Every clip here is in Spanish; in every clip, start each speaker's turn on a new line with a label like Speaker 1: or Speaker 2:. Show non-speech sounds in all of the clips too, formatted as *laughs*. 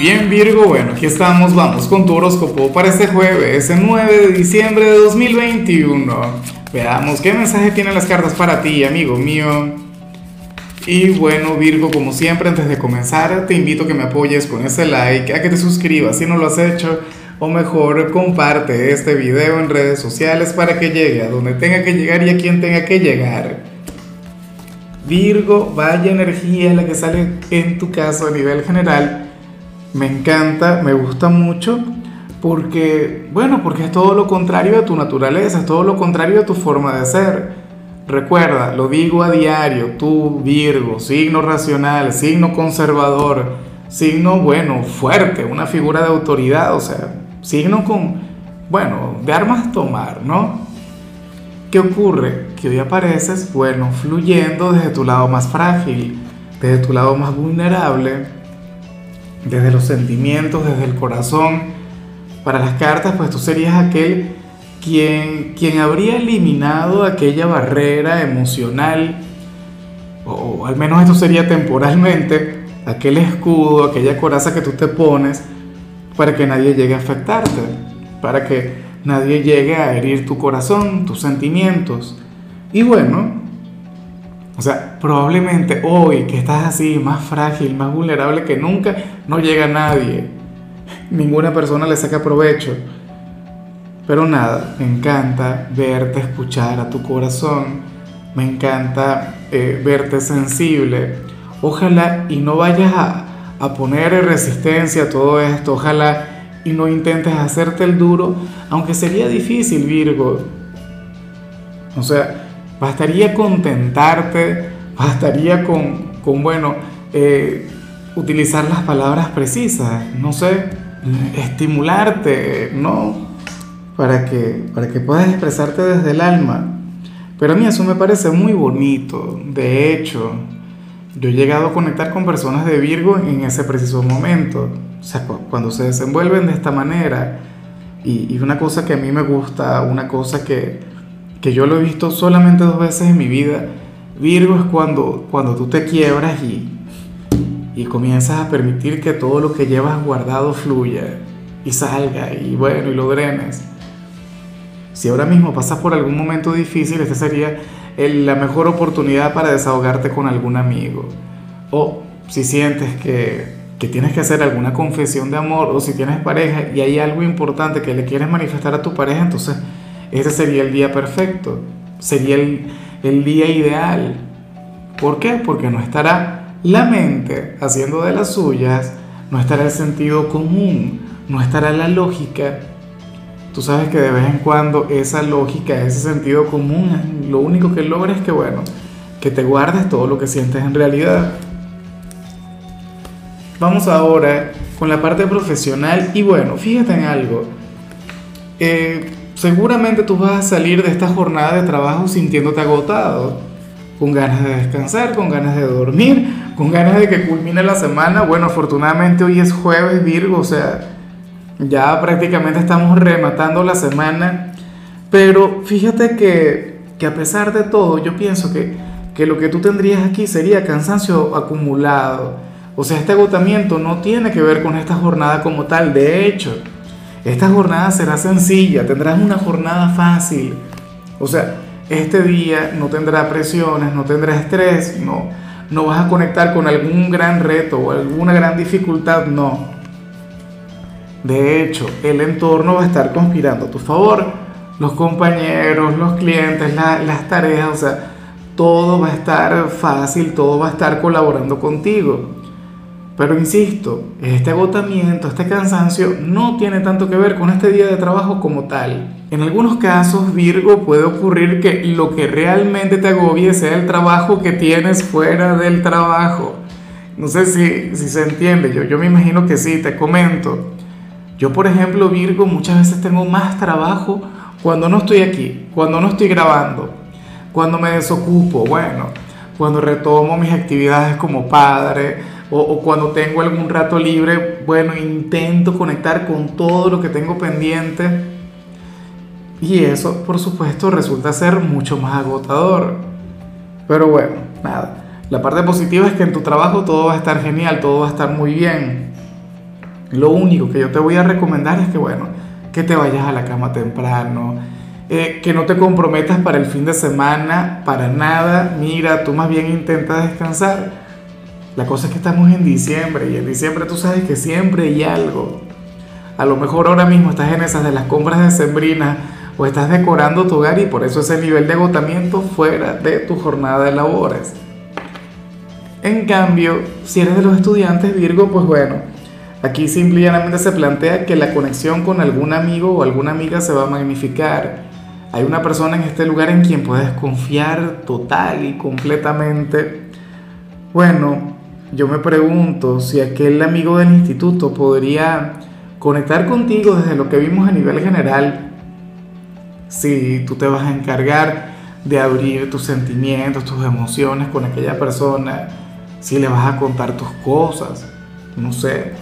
Speaker 1: Bien Virgo, bueno, aquí estamos, vamos con tu horóscopo para este jueves, el 9 de diciembre de 2021. Veamos qué mensaje tienen las cartas para ti, amigo mío. Y bueno Virgo, como siempre, antes de comenzar, te invito a que me apoyes con ese like, a que te suscribas si no lo has hecho, o mejor, comparte este video en redes sociales para que llegue a donde tenga que llegar y a quien tenga que llegar. Virgo, vaya energía la que sale en tu caso a nivel general. Me encanta, me gusta mucho, porque, bueno, porque es todo lo contrario a tu naturaleza, es todo lo contrario a tu forma de ser. Recuerda, lo digo a diario, tú Virgo, signo racional, signo conservador, signo, bueno, fuerte, una figura de autoridad, o sea, signo con, bueno, de armas tomar, ¿no? ¿Qué ocurre? Que hoy apareces, bueno, fluyendo desde tu lado más frágil, desde tu lado más vulnerable, desde los sentimientos, desde el corazón. Para las cartas, pues tú serías aquel quien, quien habría eliminado aquella barrera emocional, o al menos esto sería temporalmente, *laughs* aquel escudo, aquella coraza que tú te pones para que nadie llegue a afectarte, para que nadie llegue a herir tu corazón, tus sentimientos. Y bueno, o sea, probablemente hoy que estás así, más frágil, más vulnerable que nunca, no llega nadie. Ninguna persona le saca provecho. Pero nada, me encanta verte escuchar a tu corazón. Me encanta eh, verte sensible. Ojalá y no vayas a, a poner resistencia a todo esto. Ojalá y no intentes hacerte el duro, aunque sería difícil, Virgo. O sea, bastaría contentarte, bastaría con, con bueno, eh, utilizar las palabras precisas, no sé, estimularte, ¿no? Para que, para que puedas expresarte desde el alma. Pero a mí eso me parece muy bonito. De hecho, yo he llegado a conectar con personas de Virgo en ese preciso momento. O sea, cuando se desenvuelven de esta manera, y, una cosa que a mí me gusta, una cosa que, que, yo lo he visto solamente dos veces en mi vida, Virgo es cuando, cuando tú te quiebras y, y comienzas a permitir que todo lo que llevas guardado fluya y salga y bueno, y lo drenes. Si ahora mismo pasas por algún momento difícil, esta sería la mejor oportunidad para desahogarte con algún amigo. O si sientes que que tienes que hacer alguna confesión de amor o si tienes pareja y hay algo importante que le quieres manifestar a tu pareja, entonces ese sería el día perfecto, sería el, el día ideal. ¿Por qué? Porque no estará la mente haciendo de las suyas, no estará el sentido común, no estará la lógica. Tú sabes que de vez en cuando esa lógica, ese sentido común, lo único que logra es que, bueno, que te guardes todo lo que sientes en realidad. Vamos ahora con la parte profesional y bueno, fíjate en algo. Eh, seguramente tú vas a salir de esta jornada de trabajo sintiéndote agotado, con ganas de descansar, con ganas de dormir, con ganas de que culmine la semana. Bueno, afortunadamente hoy es jueves Virgo, o sea, ya prácticamente estamos rematando la semana. Pero fíjate que, que a pesar de todo, yo pienso que, que lo que tú tendrías aquí sería cansancio acumulado o sea, este agotamiento no tiene que ver con esta jornada como tal. De hecho, esta jornada será sencilla, tendrás una jornada fácil. O sea, este día no tendrá presiones, no tendrá estrés, no, no vas a conectar con algún gran reto o alguna gran dificultad, no. De hecho, el entorno va a estar conspirando a tu favor. Los compañeros, los clientes, las tareas, o sea, todo va a estar fácil, todo va a estar colaborando contigo. Pero insisto, este agotamiento, este cansancio no tiene tanto que ver con este día de trabajo como tal. En algunos casos, Virgo, puede ocurrir que lo que realmente te agobie sea el trabajo que tienes fuera del trabajo. No sé si, si se entiende, yo, yo me imagino que sí, te comento. Yo, por ejemplo, Virgo, muchas veces tengo más trabajo cuando no estoy aquí, cuando no estoy grabando, cuando me desocupo, bueno, cuando retomo mis actividades como padre, o, cuando tengo algún rato libre, bueno, intento conectar con todo lo que tengo pendiente. Y eso, por supuesto, resulta ser mucho más agotador. Pero bueno, nada. La parte positiva es que en tu trabajo todo va a estar genial, todo va a estar muy bien. Lo único que yo te voy a recomendar es que, bueno, que te vayas a la cama temprano, eh, que no te comprometas para el fin de semana, para nada. Mira, tú más bien intenta descansar. La cosa es que estamos en diciembre y en diciembre tú sabes que siempre hay algo. A lo mejor ahora mismo estás en esas de las compras de sembrina o estás decorando tu hogar y por eso ese nivel de agotamiento fuera de tu jornada de labores. En cambio, si eres de los estudiantes Virgo, pues bueno, aquí simplemente se plantea que la conexión con algún amigo o alguna amiga se va a magnificar. Hay una persona en este lugar en quien puedes confiar total y completamente. Bueno, yo me pregunto si aquel amigo del instituto podría conectar contigo desde lo que vimos a nivel general. Si tú te vas a encargar de abrir tus sentimientos, tus emociones con aquella persona, si le vas a contar tus cosas, no sé.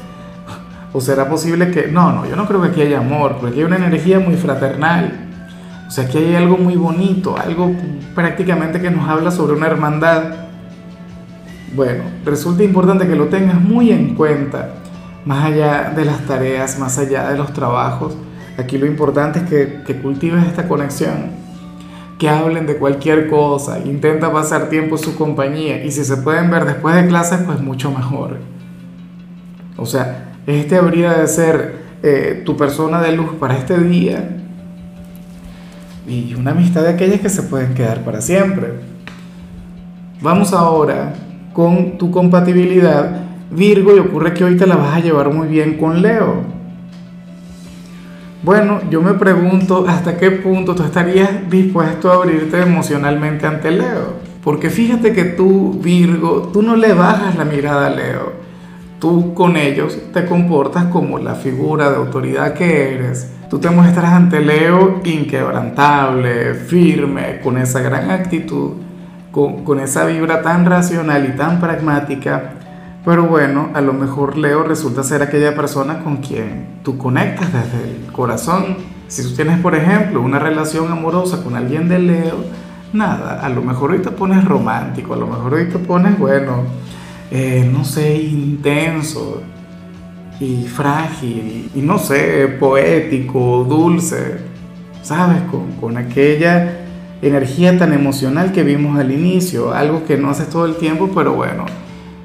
Speaker 1: O será posible que, no, no, yo no creo que aquí haya amor, porque hay una energía muy fraternal. O sea, aquí hay algo muy bonito, algo prácticamente que nos habla sobre una hermandad. Bueno, resulta importante que lo tengas muy en cuenta más allá de las tareas, más allá de los trabajos. Aquí lo importante es que, que cultives esta conexión, que hablen de cualquier cosa, intenta pasar tiempo en su compañía y si se pueden ver después de clases, pues mucho mejor. O sea, este habría de ser eh, tu persona de luz para este día y una amistad de aquellas que se pueden quedar para siempre. Vamos ahora con tu compatibilidad Virgo y ocurre que hoy te la vas a llevar muy bien con Leo. Bueno, yo me pregunto hasta qué punto tú estarías dispuesto a abrirte emocionalmente ante Leo. Porque fíjate que tú, Virgo, tú no le bajas la mirada a Leo. Tú con ellos te comportas como la figura de autoridad que eres. Tú te muestras ante Leo inquebrantable, firme, con esa gran actitud, con, esa vibra tan racional y tan pragmática pero bueno, a lo mejor Leo resulta ser aquella persona con quien tú conectas desde el corazón. Si tú tienes, por ejemplo, una relación amorosa con alguien de Leo, nada, a lo mejor hoy te pones romántico, a lo mejor hoy te pones, bueno, eh, no sé, intenso y frágil, y no sé, poético, dulce, ¿sabes? Con, con aquella energía tan emocional que vimos al inicio, algo que no haces todo el tiempo, pero bueno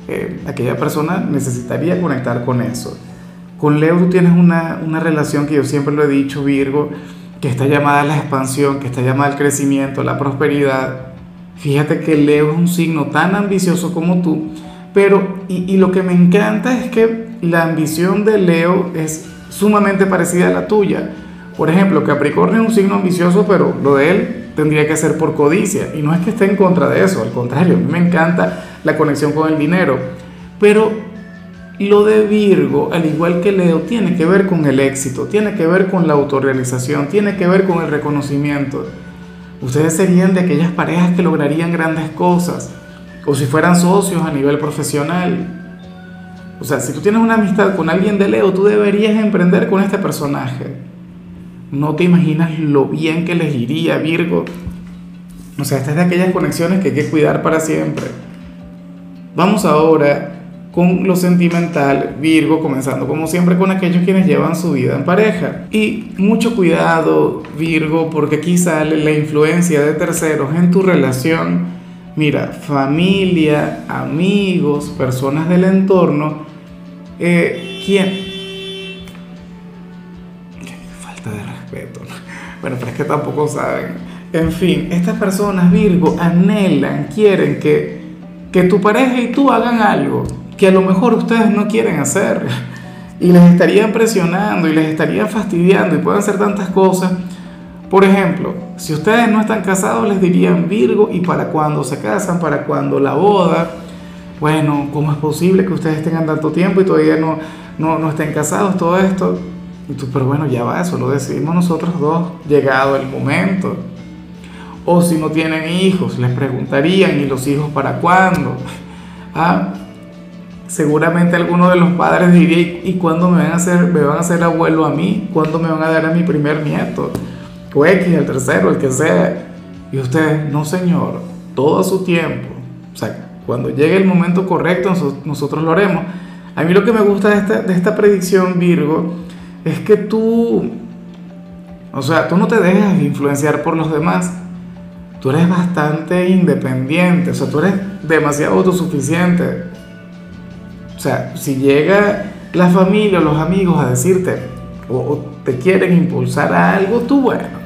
Speaker 1: eh, aquella persona necesitaría conectar con eso. Con Leo tú tienes una, una relación que yo siempre lo he dicho, Virgo, que está llamada a la expansión, que está llamada al crecimiento, a la prosperidad. Fíjate que Leo es un signo tan ambicioso como tú, pero, y, y, lo que me encanta es que la ambición de Leo es sumamente parecida a la tuya. Por ejemplo, Capricornio es un signo ambicioso, pero lo de él tendría que ser por codicia. Y no es que esté en contra de eso, al contrario, a mí me encanta la conexión con el dinero. Pero lo de Virgo, al igual que Leo, tiene que ver con el éxito, tiene que ver con la autorrealización, tiene que ver con el reconocimiento. Ustedes serían de aquellas parejas que lograrían grandes cosas, o si fueran socios a nivel profesional. O sea, si tú tienes una amistad con alguien de Leo, tú deberías emprender con este personaje. No te imaginas lo bien que les iría, Virgo. O sea, esta es de aquellas conexiones que hay que cuidar para siempre. Vamos ahora con lo sentimental, Virgo, comenzando como siempre con aquellos quienes llevan su vida en pareja. Y mucho cuidado, Virgo, porque aquí sale la influencia de terceros en tu relación. Mira, familia, amigos, personas del entorno, eh. Bueno, pero es que tampoco saben. En fin, estas personas, Virgo, anhelan, quieren que, que tu pareja y tú hagan algo que a lo mejor ustedes no quieren hacer. *laughs* Y les estarían presionando y les estarían fastidiando y pueden hacer tantas cosas. Por ejemplo, si ustedes no están casados, les dirían Virgo, ¿y para cuándo se casan? ¿Para cuándo la boda? Bueno, ¿cómo es posible que ustedes tengan tanto tiempo y todavía no, no, no estén casados? Todo esto y tú, pero bueno, ya va, eso lo decidimos nosotros dos, llegado el momento. O si no tienen hijos, les preguntarían, ¿y los hijos para cuándo? Ah, seguramente alguno de los padres diría, ¿y cuándo me van a hacer, me van a hacer abuelo a mí? ¿Cuándo me van a dar a mi primer nieto? O X, el tercero, el que sea. Y ustedes, no señor, todo a su tiempo. O sea, cuando llegue el momento correcto, nosotros lo haremos. A mí lo que me gusta de esta, de esta predicción, Virgo, es que tú, o sea, tú no te dejas influenciar por los demás. Tú eres bastante independiente, o sea, tú eres demasiado autosuficiente. O sea, si llega la familia o los amigos a decirte o, te quieren impulsar a algo, tú bueno.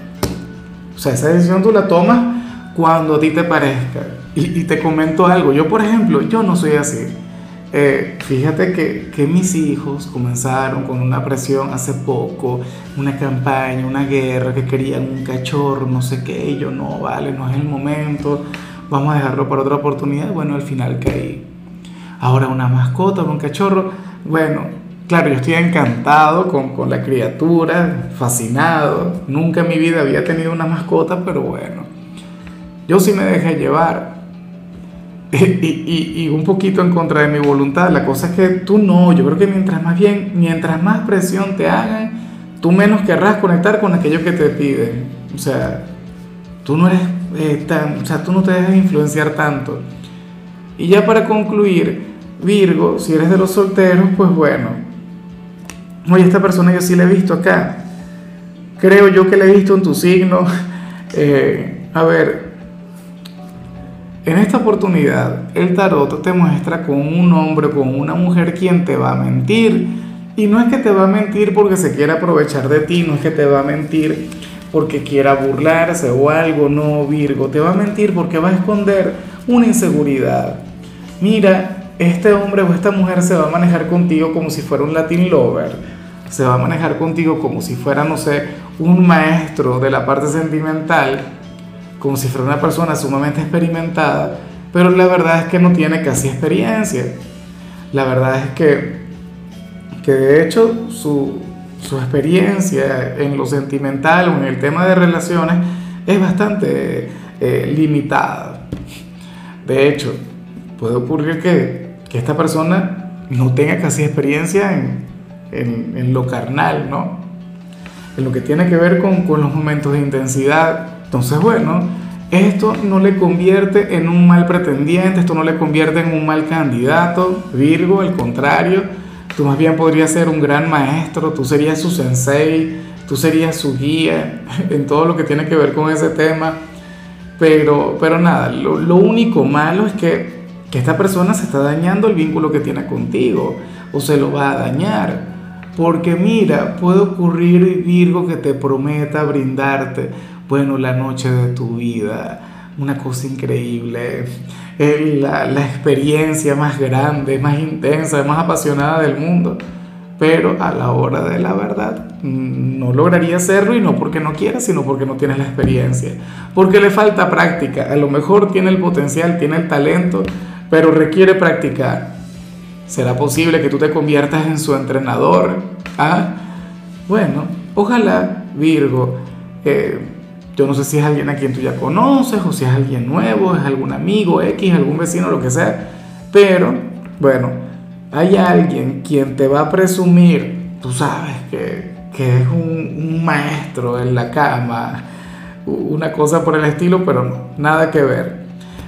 Speaker 1: O sea, esa decisión tú la tomas cuando a ti te parezca. Y, te comento algo, yo por ejemplo, yo no soy así. Eh, fíjate que, que, mis hijos comenzaron con una presión hace poco, una campaña, una guerra, que querían un cachorro, no sé qué, y yo no, vale, no es el momento, vamos a dejarlo para otra oportunidad. Bueno, al final caí. Ahora una mascota, un cachorro, bueno, claro, yo estoy encantado con, con la criatura, fascinado, nunca en mi vida había tenido una mascota, pero bueno, yo sí me dejé llevar *laughs* y, un poquito en contra de mi voluntad. La cosa es que tú no, yo creo que mientras más bien, mientras más presión te hagan, tú menos querrás conectar con aquello que te piden. O sea, tú no eres eh, tan, o sea, tú no te dejas influenciar tanto. Y ya para concluir, Virgo, si eres de los solteros, pues bueno, oye, esta persona yo sí la he visto acá. Creo yo que la he visto en tu signo. *laughs* Eh, a ver, en esta oportunidad, el tarot te muestra con un hombre, con una mujer quien te va a mentir. Y no es que te va a mentir porque se quiera aprovechar de ti, no es que te va a mentir porque quiera burlarse o algo, no, Virgo, te va a mentir porque va a esconder una inseguridad. Mira, este hombre o esta mujer se va a manejar contigo como si fuera un Latin lover, se va a manejar contigo como si fuera, no sé, un maestro de la parte sentimental como si fuera una persona sumamente experimentada, pero la verdad es que no tiene casi experiencia. La verdad es que, que de hecho su, su experiencia en lo sentimental o en el tema de relaciones es bastante eh, limitada. De hecho, puede ocurrir que, que, esta persona no tenga casi experiencia en, en, en, lo carnal, ¿no? En lo que tiene que ver con, con los momentos de intensidad entonces, bueno, esto no le convierte en un mal pretendiente, esto no le convierte en un mal candidato, Virgo, al contrario, tú más bien podrías ser un gran maestro, tú serías su sensei, tú serías su guía *laughs* en todo lo que tiene que ver con ese tema, pero, pero nada, lo, lo único malo es que, que esta persona se está dañando el vínculo que tiene contigo o se lo va a dañar. Porque mira, puede ocurrir Virgo que te prometa brindarte bueno, la noche de tu vida, una cosa increíble, la, la experiencia más grande, más intensa, más apasionada del mundo, pero a la hora de la verdad mm, no lograría hacerlo y no porque no quiera, sino porque no tienes la experiencia, porque le falta práctica, a lo mejor tiene el potencial, tiene el talento, pero requiere practicar. ¿Será posible que tú te conviertas en su entrenador? ¿Ah? Bueno, ojalá, Virgo, eh, yo no sé si es alguien a quien tú ya conoces o si es alguien nuevo, es algún amigo, X, algún vecino, lo que sea. Pero, bueno, hay alguien quien te va a presumir, tú sabes, que, que es un, un, maestro en la cama, una cosa por el estilo, pero no, nada que ver.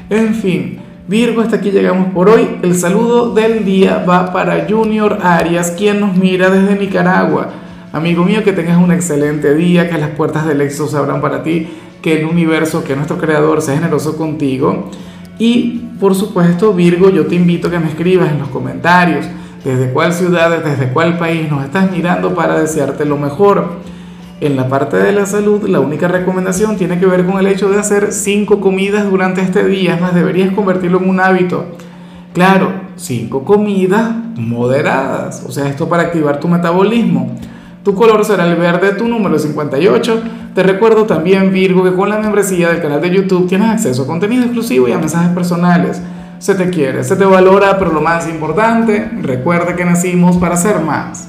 Speaker 1: En fin, Virgo, hasta aquí llegamos por hoy. El saludo del día va para Junior Arias, quien nos mira desde Nicaragua. Amigo mío, que tengas un excelente día, que las puertas del éxito se abran para ti, que el universo, que nuestro creador sea generoso contigo. Y por supuesto, Virgo, yo te invito a que me escribas en los comentarios desde cuál ciudad, desde cuál país nos estás mirando para desearte lo mejor. En la parte de la salud, la única recomendación tiene que ver con el hecho de hacer cinco comidas durante este día, es más, deberías convertirlo en un hábito. Claro, cinco comidas moderadas, o sea, esto para activar tu metabolismo. Tu color será el verde, tu número 58. Te recuerdo también, Virgo, que con la membresía del canal de YouTube tienes acceso a contenido exclusivo y a mensajes personales. Se te quiere, se te valora, pero lo más importante, recuerda que nacimos para ser más.